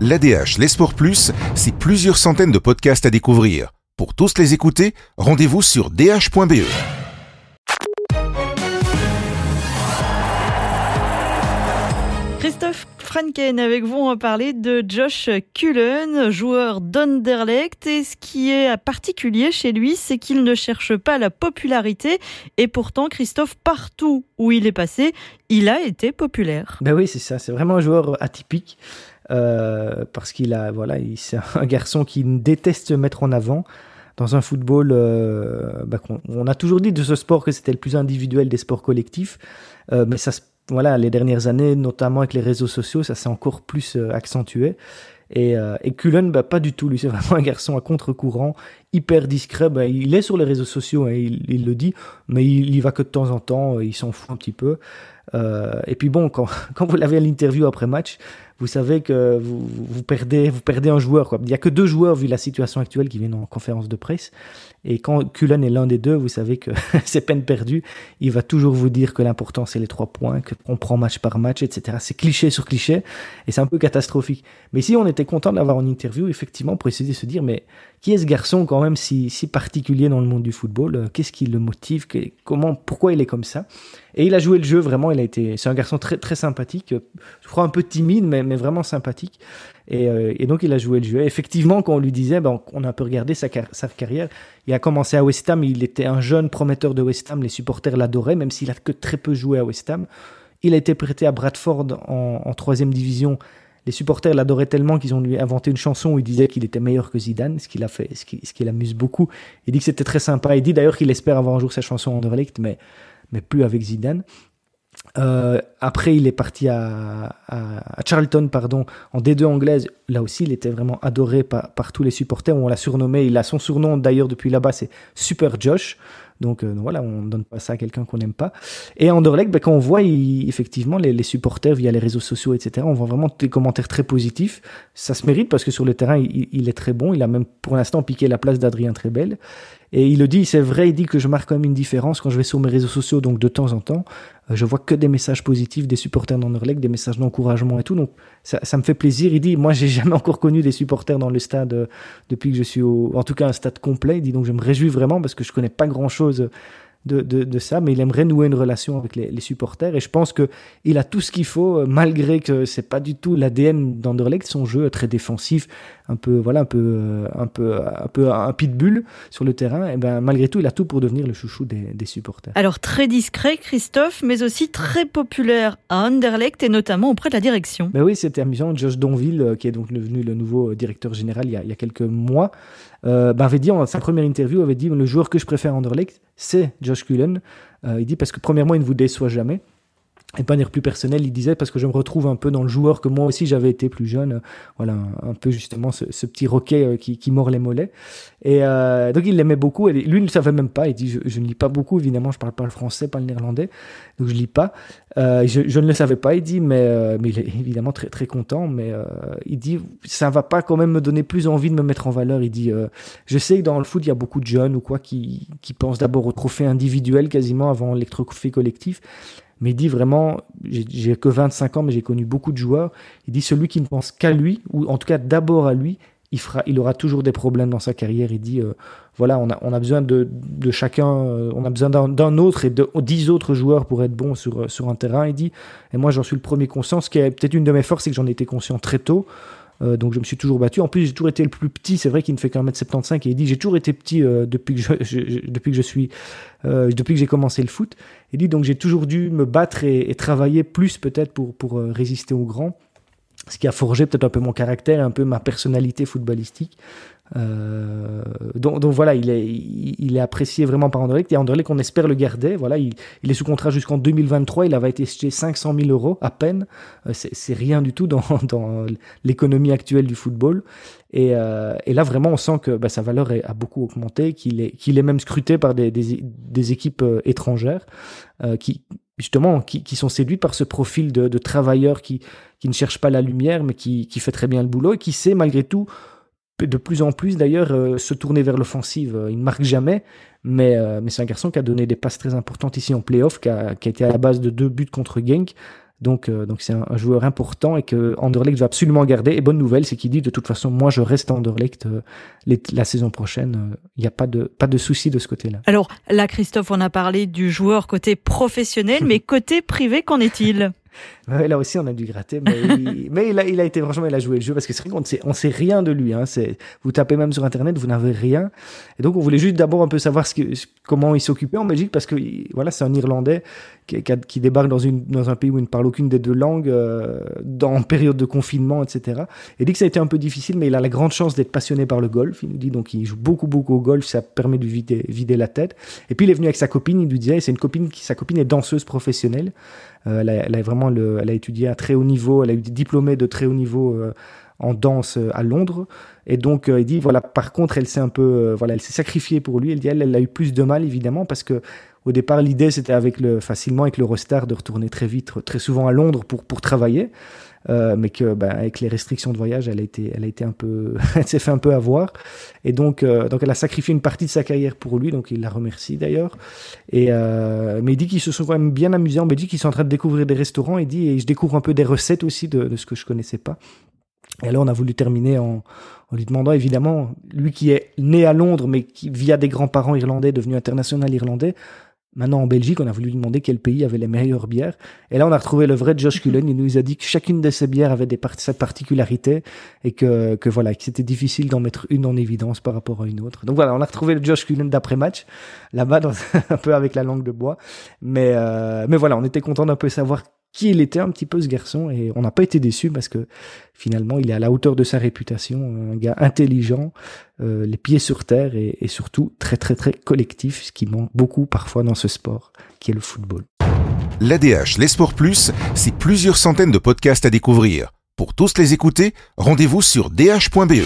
L'ADH, les Sports Plus, c'est plusieurs centaines de podcasts à découvrir. Pour tous les écouter, rendez-vous sur dh.be. Christophe Franken avec vous, on va parler de Josh Cullen, joueur d'Anderlecht. Et ce qui est particulier chez lui, c'est qu'il ne cherche pas la popularité. Et pourtant, Christophe, partout où il est passé, il a été populaire. Ben oui, c'est ça. C'est vraiment un joueur atypique. Euh, parce qu'il a, voilà, c'est un garçon qui déteste se mettre en avant dans un football. Euh, bah, on, a toujours dit de ce sport que c'était le plus individuel des sports collectifs, euh, mais ça voilà, les dernières années, notamment avec les réseaux sociaux, ça s'est encore plus accentué. Et, euh, Cullen, bah, pas du tout. Lui, c'est vraiment un garçon à contre-courant, hyper discret. Bah, il est sur les réseaux sociaux, hein, il, le dit, mais il y va que de temps en temps. Il s'en fout un petit peu. Euh, et puis bon, quand, quand vous l'avez à l'interview après match, vous savez que vous, vous, perdez, vous perdez un joueur. Quoi. Il n'y a que deux joueurs, vu la situation actuelle, qui viennent en conférence de presse. Et quand Cullen est l'un des deux, vous savez que c'est peine perdue. Il va toujours vous dire que l'important, c'est les trois points, qu'on prend match par match, etc. C'est cliché sur cliché. Et c'est un peu catastrophique. Mais si on était content d'avoir une interview, effectivement, pour essayer de se dire, mais qui est ce garçon quand même si, si particulier dans le monde du football euh, Qu'est-ce qui le motive Comment, Pourquoi il est comme ça Et il a joué le jeu vraiment. Il a été, c'est un garçon très très sympathique. Euh, je crois un peu timide, mais, mais vraiment sympathique. Et, euh, et, donc il a joué le jeu. Effectivement, quand on lui disait, ben, on a un peu regardé sa, carrière. Il a commencé à West Ham. Il était un jeune prometteur de West Ham. Les supporters l'adoraient, même s'il a que très peu joué à West Ham. Il a été prêté à Bradford en troisième division les supporters l'adoraient tellement qu'ils ont lui inventé une chanson où il disait qu'il était meilleur que Zidane, ce fait, qui, ce qui l'amuse beaucoup. Il dit que c'était très sympa. Il dit d'ailleurs qu'il espère avoir un jour sa chanson en Anderlecht, mais, plus avec Zidane. Euh, après, il est parti à, à, Charlton, pardon, en D2 anglaise. Là aussi, il était vraiment adoré par, par tous les supporters. On l'a surnommé. Il a son surnom d'ailleurs depuis là-bas, c'est Super Josh. Donc euh, voilà, on donne pas ça à quelqu'un qu'on n'aime pas. Et Anderlecht, ben, quand on voit effectivement les, les, supporters via les réseaux sociaux, etc., on voit vraiment des commentaires très positifs. Ça se mérite parce que sur le terrain, il, il est très bon. Il a même pour l'instant piqué la place d'Adrien Trebel. Et il le dit, c'est vrai, il dit que je marque quand même une différence quand je vais sur mes réseaux sociaux, donc de temps en temps, euh, je vois que des messages positifs des supporters d'Anderlecht, des messages d'encouragement et tout, donc ça, ça, me fait plaisir. Il dit, moi j'ai jamais encore connu des supporters dans le stade euh, depuis que je suis au, en tout cas un stade complet. Il dit donc je me réjouis vraiment parce que je connais pas grand chose de, de, de, ça, mais il aimerait nouer une relation avec les, les supporters. Et je pense que il a tout ce qu'il faut, euh, malgré que c'est pas du tout l'ADN d'Anderlecht. Son jeu très défensif, un peu, voilà, un peu, euh, un peu, un peu un pitbull sur le terrain. Et ben, malgré tout, il a tout pour devenir le chouchou des, des supporters. Alors très discret, Christophe, mais aussi très populaire à Anderlecht et notamment auprès de la direction. Ben oui, c'était amusant. Josh Donville, euh, qui est donc devenu le nouveau directeur général il y a, il y a quelques mois, ben avait dit en sa première interview, avait dit le joueur que je préfère à Anderlecht, c'est Josh Cullen. Euh, il dit parce que premièrement, il ne vous déçoit jamais. Et pas dire plus personnel, il disait parce que je me retrouve un peu dans le joueur que moi aussi j'avais été plus jeune, voilà un, peu justement ce, petit roquet qui, qui, mord les mollets. Et euh, donc il l'aimait beaucoup. Lui ne le savait même pas. Il dit je, ne lis pas beaucoup évidemment, je parle pas le français, pas le néerlandais, donc je lis pas. Euh, je, ne le savais pas, il dit, mais euh, mais il est évidemment très très content. Mais euh, il dit ça va pas quand même me donner plus envie de me mettre en valeur. Il dit euh, je sais que dans le foot il y a beaucoup de jeunes ou quoi qui qui pensent d'abord au trophée individuel quasiment avant les trophées collectifs. Mais il dit vraiment, j'ai que 25 ans, mais j'ai connu beaucoup de joueurs. Il dit celui qui ne pense qu'à lui, ou en tout cas d'abord à lui, il, aura toujours des problèmes dans sa carrière. Il dit, euh, voilà, on a, besoin de, de chacun, euh, on a besoin d'un autre et de dix autres joueurs pour être bon sur, sur un terrain. Il dit, et moi j'en suis le premier conscient. Ce qui est peut-être une de mes forces, c'est que j'en étais conscient très tôt. Euh, donc je me suis toujours battu. En plus, j'ai toujours été le plus petit. C'est vrai qu'il ne fait qu'un mètre 75 et il dit j'ai toujours été petit euh, depuis que je, je, depuis que je suis euh, depuis que j'ai commencé le foot. Il dit donc j'ai toujours dû me battre et, et travailler plus peut-être pour pour euh, résister aux grands. Ce qui a forgé peut-être un peu mon caractère, un peu ma personnalité footballistique. Euh, donc, donc, voilà, il est, il est apprécié vraiment par Anderlecht et Anderlecht on espère le garder. Voilà, il, il est sous contrat jusqu'en 2023. Il avait été acheté 500 000 euros à peine. Euh, c'est rien du tout dans, dans l'économie actuelle du football. Et, euh, et, là vraiment, on sent que bah, sa valeur a beaucoup augmenté, qu'il est, qu'il est même scruté par des, des, des équipes euh, étrangères euh, qui justement qui, qui, sont séduites par ce profil de, de travailleur qui, qui ne cherche pas la lumière, mais qui, qui fait très bien le boulot et qui sait malgré tout de plus en plus d'ailleurs euh, se tourner vers l'offensive. Il ne marque jamais, mais, euh, mais c'est un garçon qui a donné des passes très importantes ici en playoff, qui a, qui a été à la base de deux buts contre Genk. Donc, euh, donc c'est un, joueur important et que Anderlecht va absolument garder. Et bonne nouvelle, c'est qu'il dit de toute façon, moi je reste à Anderlecht euh, la saison prochaine. Il n'y a pas de pas de souci de ce côté-là. Alors là, Christophe, on a parlé du joueur côté professionnel, mais côté privé, qu'en est-il? là aussi, on a dû gratter, mais, il, mais il, a, il, a, été franchement, il a joué le jeu parce que c'est vrai qu'on ne sait, on sait rien de lui. Hein. Vous tapez même sur internet, vous n'avez rien. Et donc, on voulait juste d'abord un peu savoir ce que, comment il s'occupait en Belgique parce que voilà, c'est un Irlandais qui, qui, débarque dans, une, dans un pays où il ne parle aucune des deux langues, euh, dans période de confinement, etc. Et dit que ça a été un peu difficile, mais il a la grande chance d'être passionné par le golf. Il nous dit donc il joue beaucoup, beaucoup au golf, ça permet de vider, vider la tête. Et puis il est venu avec sa copine, il lui disait, c'est une copine qui, sa copine est danseuse professionnelle. Euh, elle, a, elle, a, vraiment le, elle a étudié à très haut niveau, elle a eu des diplômés de très haut niveau euh, en danse euh, à Londres. Et donc, il dit, voilà, par contre, elle s'est un peu, voilà, elle s'est sacrifiée pour lui. Elle dit, elle, elle a eu plus de mal, évidemment, parce que au départ, l'idée, c'était avec le, facilement avec l'Eurostar de retourner très vite, très souvent à Londres pour, pour travailler. Euh, mais que ben, avec les restrictions de voyage, elle a été, elle a été un peu, elle s'est fait un peu avoir, et donc, euh, donc elle a sacrifié une partie de sa carrière pour lui, donc il la remercie d'ailleurs. Et euh, mais il dit qu'ils se sont quand même bien amusés en Belgique, ils sont en train de découvrir des restaurants, il dit et je découvre un peu des recettes aussi de, de ce que je connaissais pas. Et alors on a voulu terminer en, en lui demandant évidemment, lui qui est né à Londres mais qui via des grands-parents irlandais devenu international irlandais, Maintenant, en Belgique, on a voulu lui demander quel pays avait les meilleures bières. Et là, on a retrouvé le vrai Josh Cullen. Il nous a dit que chacune de ces bières avait des cette particularité et que, que voilà, que c'était difficile d'en mettre une en évidence par rapport à une autre. Donc voilà, on a retrouvé le Josh Cullen d'après-match, là-bas, un peu avec la langue de bois. Mais, euh, mais voilà, on était content d'un peu savoir qui il était un petit peu ce garçon et on n'a pas été déçus parce que finalement il est à la hauteur de sa réputation, un gars intelligent, euh, les pieds sur terre et, et, surtout très très très collectif, ce qui manque beaucoup parfois dans ce sport qui est le football. L'ADH, les sports plus, c'est plusieurs centaines de podcasts à découvrir. Pour tous les écouter, rendez-vous sur dh.be.